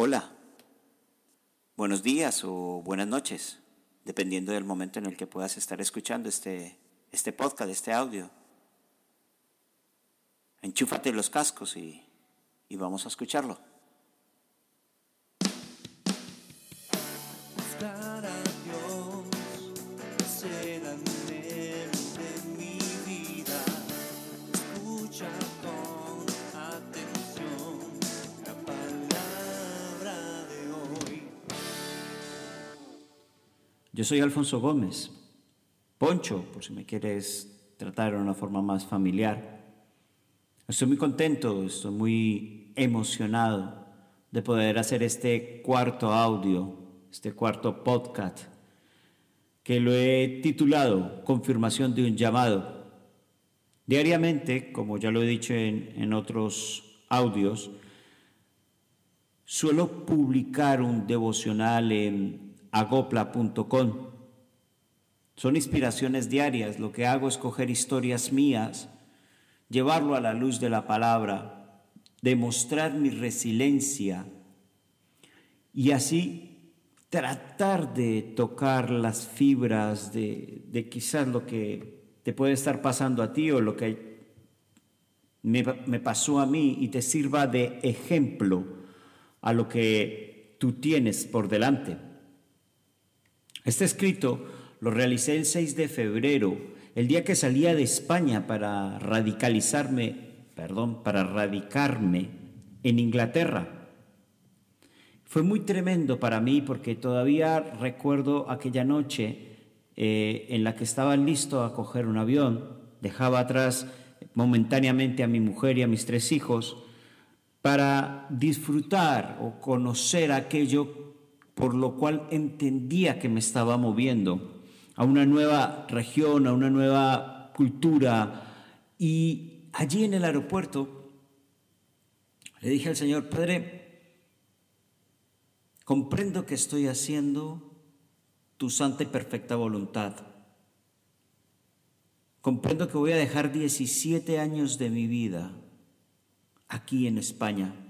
Hola, buenos días o buenas noches, dependiendo del momento en el que puedas estar escuchando este, este podcast, este audio. Enchúfate los cascos y, y vamos a escucharlo. Yo soy Alfonso Gómez, Poncho, por si me quieres tratar de una forma más familiar. Estoy muy contento, estoy muy emocionado de poder hacer este cuarto audio, este cuarto podcast, que lo he titulado Confirmación de un llamado. Diariamente, como ya lo he dicho en, en otros audios, suelo publicar un devocional en agopla.com. Son inspiraciones diarias. Lo que hago es coger historias mías, llevarlo a la luz de la palabra, demostrar mi resiliencia y así tratar de tocar las fibras de, de quizás lo que te puede estar pasando a ti o lo que me, me pasó a mí y te sirva de ejemplo a lo que tú tienes por delante. Este escrito lo realicé el 6 de febrero, el día que salía de España para radicalizarme, perdón, para radicarme en Inglaterra. Fue muy tremendo para mí porque todavía recuerdo aquella noche eh, en la que estaba listo a coger un avión, dejaba atrás momentáneamente a mi mujer y a mis tres hijos para disfrutar o conocer aquello por lo cual entendía que me estaba moviendo a una nueva región, a una nueva cultura. Y allí en el aeropuerto le dije al Señor, Padre, comprendo que estoy haciendo tu santa y perfecta voluntad. Comprendo que voy a dejar 17 años de mi vida aquí en España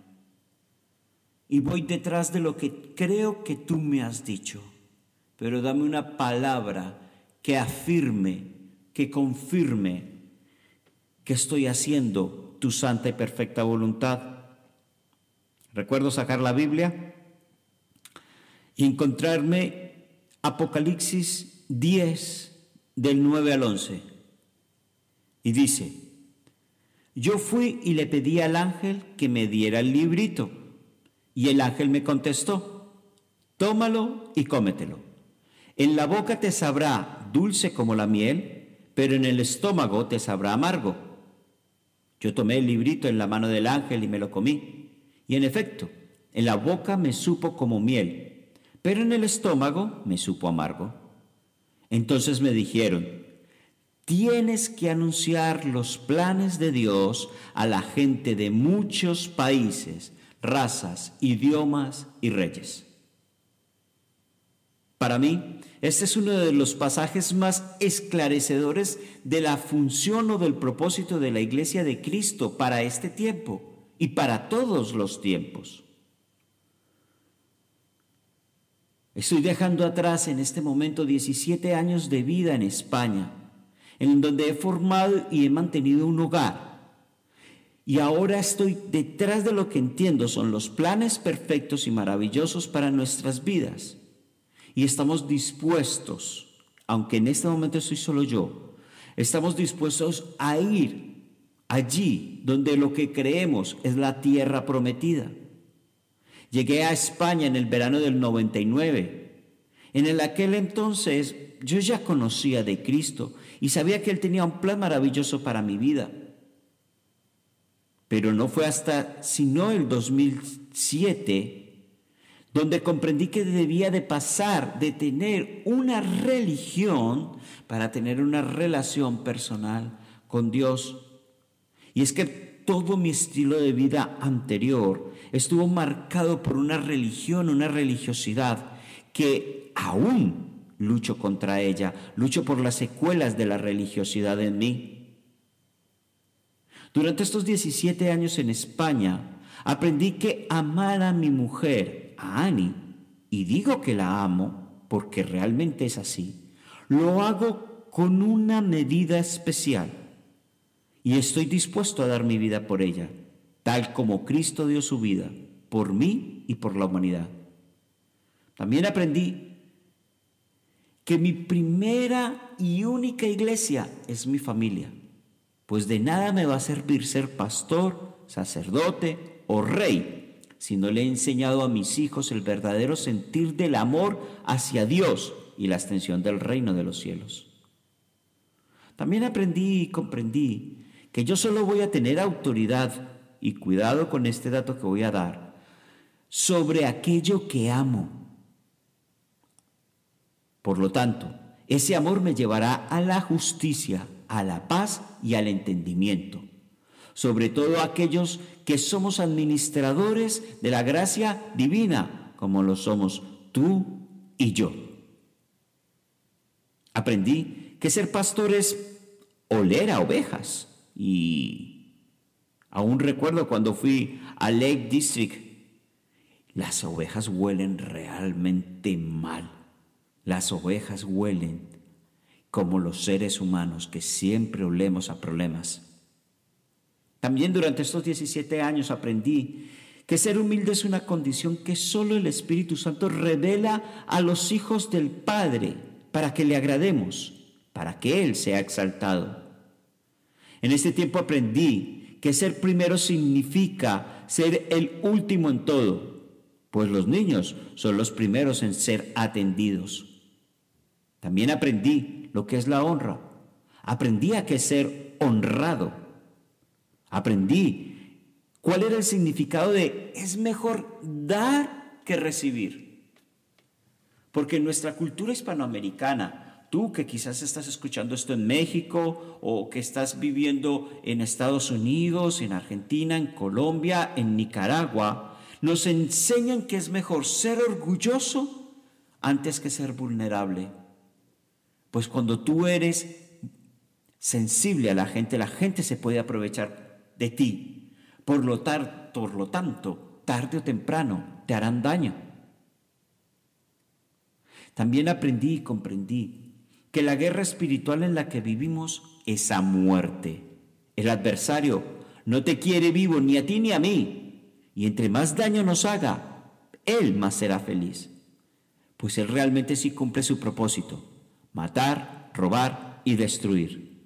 y voy detrás de lo que creo que tú me has dicho. Pero dame una palabra que afirme, que confirme que estoy haciendo tu santa y perfecta voluntad. Recuerdo sacar la Biblia y encontrarme Apocalipsis 10 del 9 al 11. Y dice, yo fui y le pedí al ángel que me diera el librito y el ángel me contestó, tómalo y cómetelo. En la boca te sabrá dulce como la miel, pero en el estómago te sabrá amargo. Yo tomé el librito en la mano del ángel y me lo comí. Y en efecto, en la boca me supo como miel, pero en el estómago me supo amargo. Entonces me dijeron, tienes que anunciar los planes de Dios a la gente de muchos países razas, idiomas y reyes. Para mí, este es uno de los pasajes más esclarecedores de la función o del propósito de la Iglesia de Cristo para este tiempo y para todos los tiempos. Estoy dejando atrás en este momento 17 años de vida en España, en donde he formado y he mantenido un hogar y ahora estoy detrás de lo que entiendo son los planes perfectos y maravillosos para nuestras vidas. Y estamos dispuestos, aunque en este momento estoy solo yo, estamos dispuestos a ir allí donde lo que creemos es la tierra prometida. Llegué a España en el verano del 99. En el aquel entonces yo ya conocía de Cristo y sabía que Él tenía un plan maravilloso para mi vida. Pero no fue hasta sino el 2007 donde comprendí que debía de pasar de tener una religión para tener una relación personal con Dios. Y es que todo mi estilo de vida anterior estuvo marcado por una religión, una religiosidad que aún lucho contra ella, lucho por las secuelas de la religiosidad en mí. Durante estos 17 años en España Aprendí que amar a mi mujer, a Annie, y digo que la amo porque realmente es así, lo hago con una medida especial y estoy dispuesto a dar mi vida por ella, tal como Cristo dio su vida por mí y por la humanidad. También aprendí que mi primera y única iglesia es mi familia, pues de nada me va a servir ser pastor, sacerdote o rey si no le he enseñado a mis hijos el verdadero sentir del amor hacia Dios y la extensión del reino de los cielos. También aprendí y comprendí que yo solo voy a tener autoridad, y cuidado con este dato que voy a dar, sobre aquello que amo. Por lo tanto, ese amor me llevará a la justicia, a la paz y al entendimiento sobre todo aquellos que somos administradores de la gracia divina, como lo somos tú y yo. Aprendí que ser pastor es oler a ovejas y aún recuerdo cuando fui a Lake District, las ovejas huelen realmente mal. Las ovejas huelen como los seres humanos que siempre olemos a problemas. También durante estos 17 años aprendí que ser humilde es una condición que solo el Espíritu Santo revela a los hijos del Padre para que le agrademos, para que Él sea exaltado. En este tiempo aprendí que ser primero significa ser el último en todo, pues los niños son los primeros en ser atendidos. También aprendí lo que es la honra. Aprendí a que ser honrado Aprendí cuál era el significado de es mejor dar que recibir. Porque en nuestra cultura hispanoamericana, tú que quizás estás escuchando esto en México o que estás viviendo en Estados Unidos, en Argentina, en Colombia, en Nicaragua, nos enseñan que es mejor ser orgulloso antes que ser vulnerable. Pues cuando tú eres sensible a la gente, la gente se puede aprovechar de ti. Por lo, por lo tanto, tarde o temprano te harán daño. También aprendí y comprendí que la guerra espiritual en la que vivimos es a muerte. El adversario no te quiere vivo ni a ti ni a mí. Y entre más daño nos haga, él más será feliz. Pues él realmente sí cumple su propósito, matar, robar y destruir.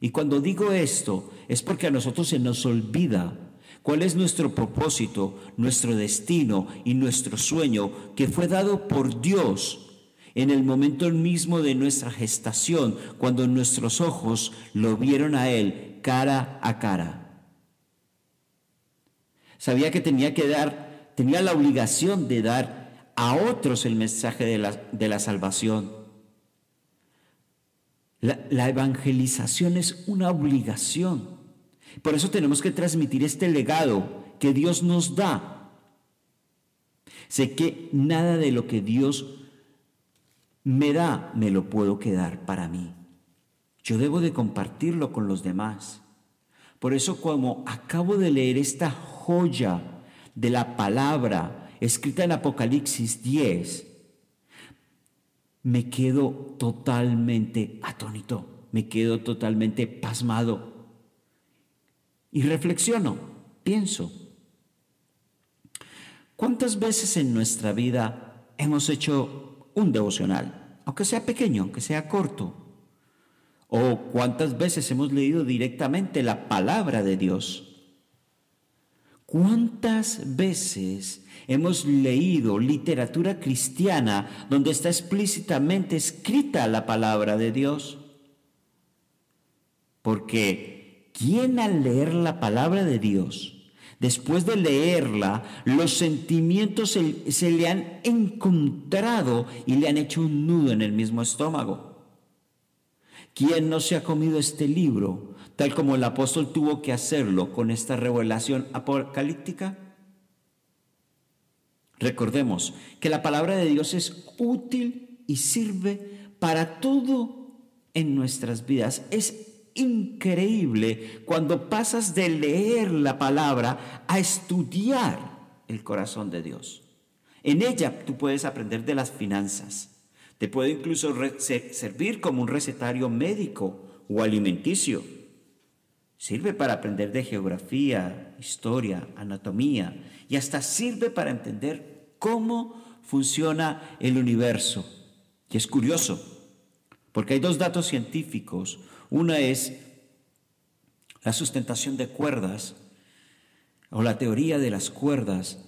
Y cuando digo esto es porque a nosotros se nos olvida cuál es nuestro propósito, nuestro destino y nuestro sueño que fue dado por Dios en el momento mismo de nuestra gestación, cuando nuestros ojos lo vieron a Él cara a cara. Sabía que tenía que dar, tenía la obligación de dar a otros el mensaje de la, de la salvación la, evangelización es una obligación. Por eso tenemos que transmitir este legado que Dios nos da. Sé que nada de lo que Dios me da me lo puedo quedar para mí. Yo debo de compartirlo con los demás. Por eso como acabo de leer esta joya de la palabra escrita en Apocalipsis 10, me quedo totalmente atónito, me quedo totalmente pasmado. Y reflexiono, pienso, ¿cuántas veces en nuestra vida hemos hecho un devocional, aunque sea pequeño, aunque sea corto? ¿O cuántas veces hemos leído directamente la palabra de Dios? ¿Cuántas veces hemos leído literatura cristiana donde está explícitamente escrita la palabra de Dios? Porque ¿quién al leer la palabra de Dios, después de leerla, los sentimientos se, se le han encontrado y le han hecho un nudo en el mismo estómago? ¿Quién no se ha comido este libro tal como el apóstol tuvo que hacerlo con esta revelación apocalíptica? Recordemos que la palabra de Dios es útil y sirve para todo en nuestras vidas. Es increíble cuando pasas de leer la palabra a estudiar el corazón de Dios. En ella tú puedes aprender de las finanzas. Te puede incluso servir como un recetario médico o alimenticio. Sirve para aprender de geografía, historia, anatomía y hasta sirve para entender cómo funciona el universo. Y es curioso, porque hay dos datos científicos. Una es la sustentación de cuerdas o la teoría de las cuerdas.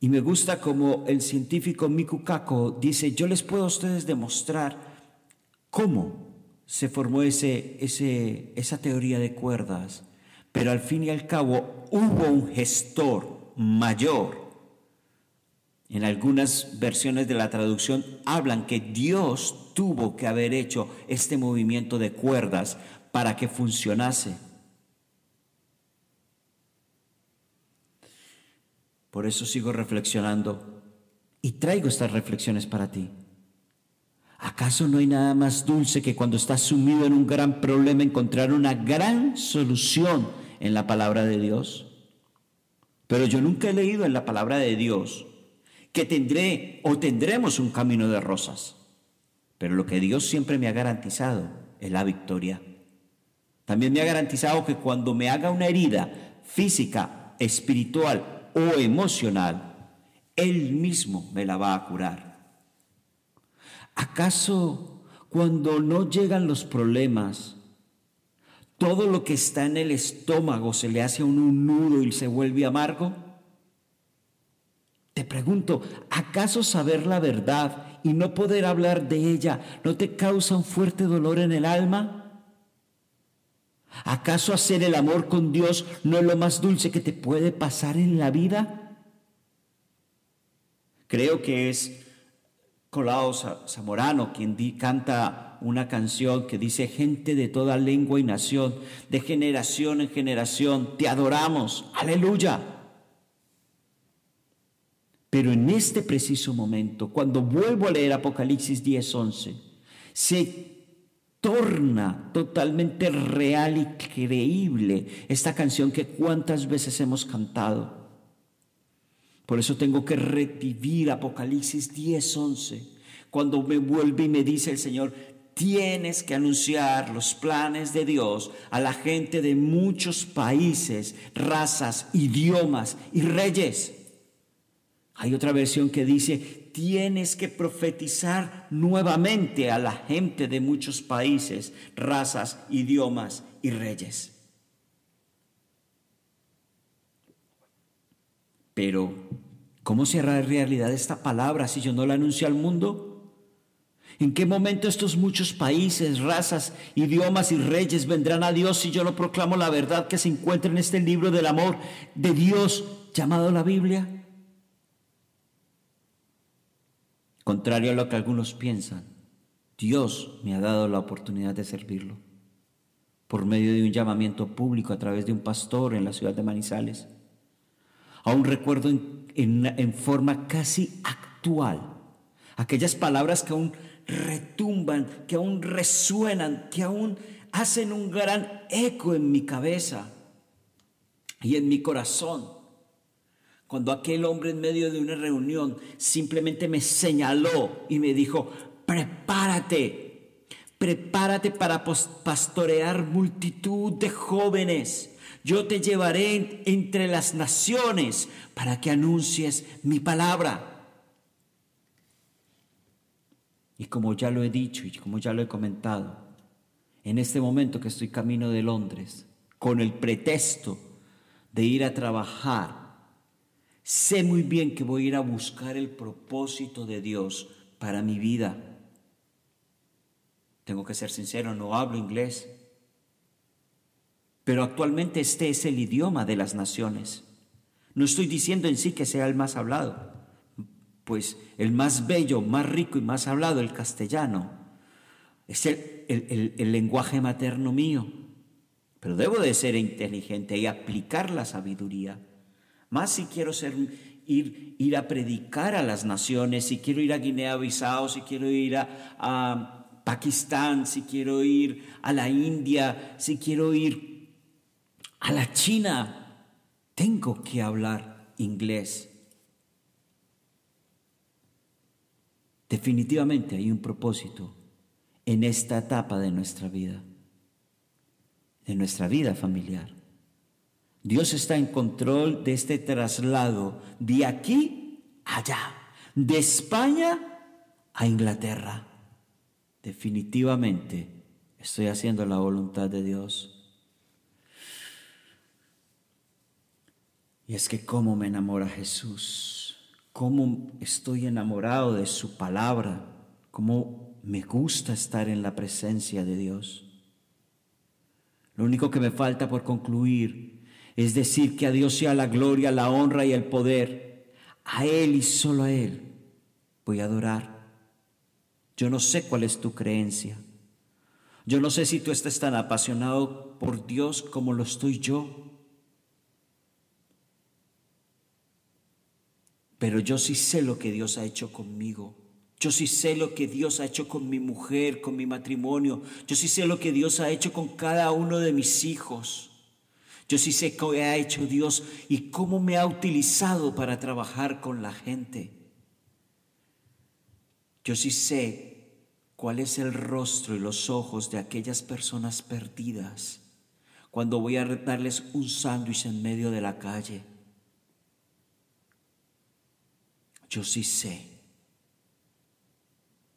Y me gusta como el científico Miku Kako dice, yo les puedo a ustedes demostrar cómo se formó ese, ese, esa teoría de cuerdas, pero al fin y al cabo hubo un gestor mayor en algunas versiones de la traducción hablan que Dios tuvo que haber hecho este movimiento de cuerdas para que funcionase. Por eso sigo reflexionando y traigo estas reflexiones para ti. ¿Acaso no hay nada más dulce que cuando estás sumido en un gran problema encontrar una gran solución en la palabra de Dios? Pero yo nunca he leído en la palabra de Dios que tendré o tendremos un camino de rosas. Pero lo que Dios siempre me ha garantizado es la victoria. También me ha garantizado que cuando me haga una herida física, espiritual o emocional, Él mismo me la va a curar. ¿Acaso cuando no llegan los problemas, todo lo que está en el estómago se le hace un nudo y se vuelve amargo? Pregunto, ¿acaso saber la verdad y no poder hablar de ella no te causa un fuerte dolor en el alma? ¿Acaso hacer el amor con Dios no es lo más dulce que te puede pasar en la vida? Creo que es Colao Zamorano quien canta una canción que dice, gente de toda lengua y nación, de generación en generación, te adoramos, aleluya. Pero en este preciso momento, cuando vuelvo a leer Apocalipsis 10:11, se torna totalmente real y creíble esta canción que cuántas veces hemos cantado. Por eso tengo que revivir Apocalipsis 10:11, cuando me vuelve y me dice el Señor, tienes que anunciar los planes de Dios a la gente de muchos países, razas, idiomas y reyes. Hay otra versión que dice, tienes que profetizar nuevamente a la gente de muchos países, razas, idiomas y reyes. Pero, ¿cómo se hará realidad esta palabra si yo no la anuncio al mundo? ¿En qué momento estos muchos países, razas, idiomas y reyes vendrán a Dios si yo no proclamo la verdad que se encuentra en este libro del amor de Dios llamado la Biblia? Contrario a lo que algunos piensan, Dios me ha dado la oportunidad de servirlo por medio de un llamamiento público a través de un pastor en la ciudad de Manizales. Aún recuerdo en, en forma casi actual aquellas palabras que aún retumban, que aún resuenan, que aún hacen un gran eco en mi cabeza y en mi corazón cuando aquel hombre en medio de una reunión simplemente me señaló y me dijo, prepárate, prepárate para pastorear multitud de jóvenes. Yo te llevaré entre las naciones para que anuncies mi palabra. Y como ya lo he dicho y como ya lo he comentado, en este momento que estoy camino de Londres, con el pretexto de ir a trabajar Sé muy bien que voy a ir a buscar el propósito de Dios para mi vida. Tengo que ser sincero, no hablo inglés. Pero actualmente este es el idioma de las naciones. No estoy diciendo en sí que sea el más hablado, pues el más bello, más rico y más hablado, el castellano, es el, el lenguaje materno mío. Pero debo de ser inteligente y aplicar la sabiduría. Más si quiero ir, ir a predicar a las naciones, si quiero ir a Guinea-Bissau, si quiero ir a, Pakistán, si quiero ir a la India, si quiero ir a la China, tengo que hablar inglés. Definitivamente hay un propósito en esta etapa de nuestra vida, de nuestra vida familiar. Dios está en control de este traslado de aquí allá, de España a Inglaterra. Definitivamente estoy haciendo la voluntad de Dios. Y es que cómo me enamora Jesús, cómo estoy enamorado de su palabra, cómo me gusta estar en la presencia de Dios. Lo único que me falta por concluir es decir que a Dios sea la gloria, la honra y el poder. A Él y solo a Él voy a adorar. Yo no sé cuál es tu creencia. Yo no sé si tú estás tan apasionado por Dios como lo estoy yo. Pero yo sí sé lo que Dios ha hecho conmigo. Yo sí sé lo que Dios ha hecho con mi mujer, con mi matrimonio. Yo sí sé lo que Dios ha hecho con cada uno de mis hijos. Yo sí sé qué ha hecho Dios y cómo me ha utilizado para trabajar con la gente. Yo sí sé cuál es el rostro y los ojos de aquellas personas perdidas cuando voy a darles un sándwich en medio de la calle. Yo sí sé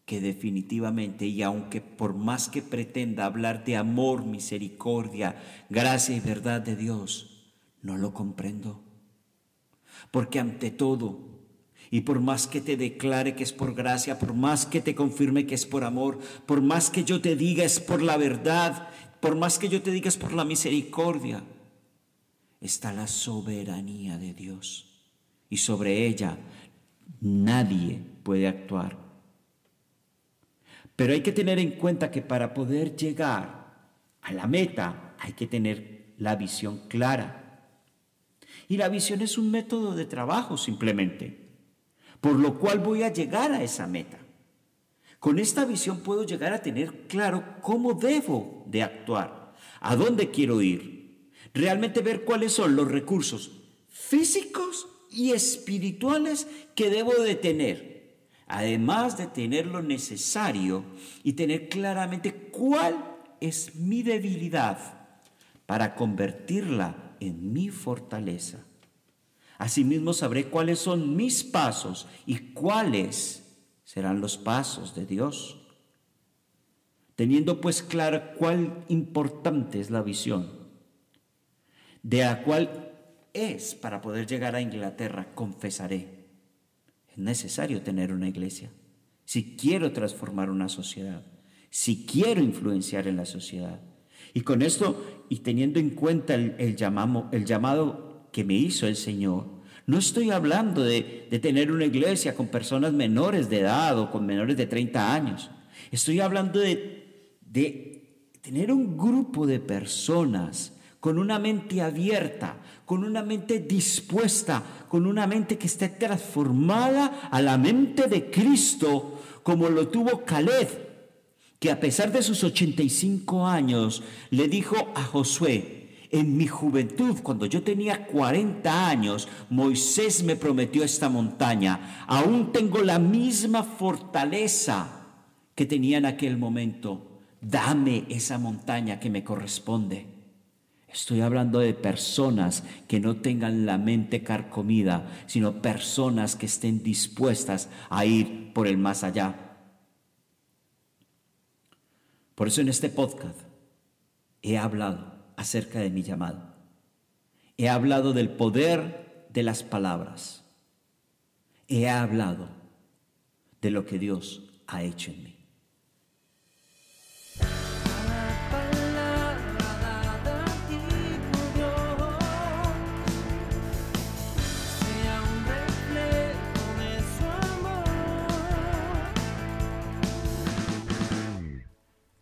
que definitivamente, y aunque por más que pretenda hablar de amor, misericordia, gracia y verdad de Dios, no lo comprendo. Porque ante todo, y por más que te declare que es por gracia, por más que te confirme que es por amor, por más que yo te diga es por la verdad, por más que yo te diga es por la misericordia, está la soberanía de Dios. Y sobre ella nadie puede actuar pero hay que tener en cuenta que para poder llegar a la meta hay que tener la visión clara. Y la visión es un método de trabajo simplemente, por lo cual voy a llegar a esa meta. Con esta visión puedo llegar a tener claro cómo debo de actuar, a dónde quiero ir, realmente ver cuáles son los recursos físicos y espirituales que debo de tener además de tener lo necesario y tener claramente cuál es mi debilidad para convertirla en mi fortaleza. Asimismo sabré cuáles son mis pasos y cuáles serán los pasos de Dios. Teniendo pues clara cuál importante es la visión, de la cual es para poder llegar a Inglaterra, confesaré necesario tener una iglesia. Si quiero transformar una sociedad, si quiero influenciar en la sociedad. Y con esto, y teniendo en cuenta el, llamado, el llamado que me hizo el Señor, no estoy hablando de, de tener una iglesia con personas menores de edad o con menores de 30 años. Estoy hablando de, de tener un grupo de personas con una mente abierta, con una mente dispuesta, con una mente que esté transformada a la mente de Cristo, como lo tuvo Caleb, que a pesar de sus 85 años le dijo a Josué, en mi juventud, cuando yo tenía 40 años, Moisés me prometió esta montaña. Aún tengo la misma fortaleza que tenía en aquel momento. Dame esa montaña que me corresponde. Estoy hablando de personas que no tengan la mente carcomida, sino personas que estén dispuestas a ir por el más allá. Por eso en este podcast he hablado acerca de mi llamado. He hablado del poder de las palabras. He hablado de lo que Dios ha hecho en mí.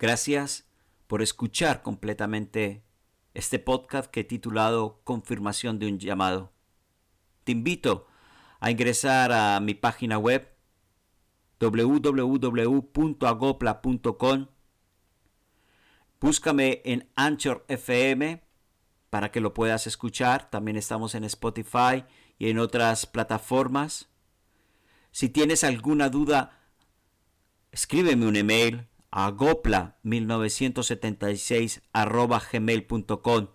Gracias por escuchar completamente este podcast que he titulado Confirmación de un llamado. Te invito a ingresar a mi página web www.agopla.com. Búscame en Anchor FM para que lo puedas escuchar. También estamos en Spotify y en otras plataformas. Si tienes alguna duda, escríbeme un email a gopla1976 gmail.com.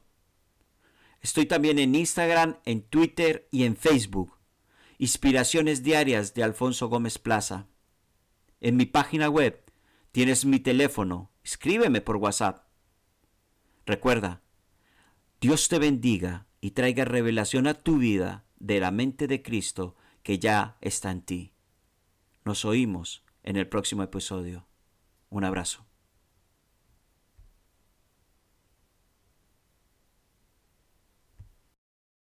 Estoy también en Instagram, en Twitter y en Facebook. Inspiraciones diarias de Alfonso Gómez Plaza. En mi página web tienes mi teléfono. Escríbeme por WhatsApp. Recuerda, Dios te bendiga y traiga revelación a tu vida de la mente de Cristo que ya está en ti. Nos oímos en el próximo episodio. Un abrazo.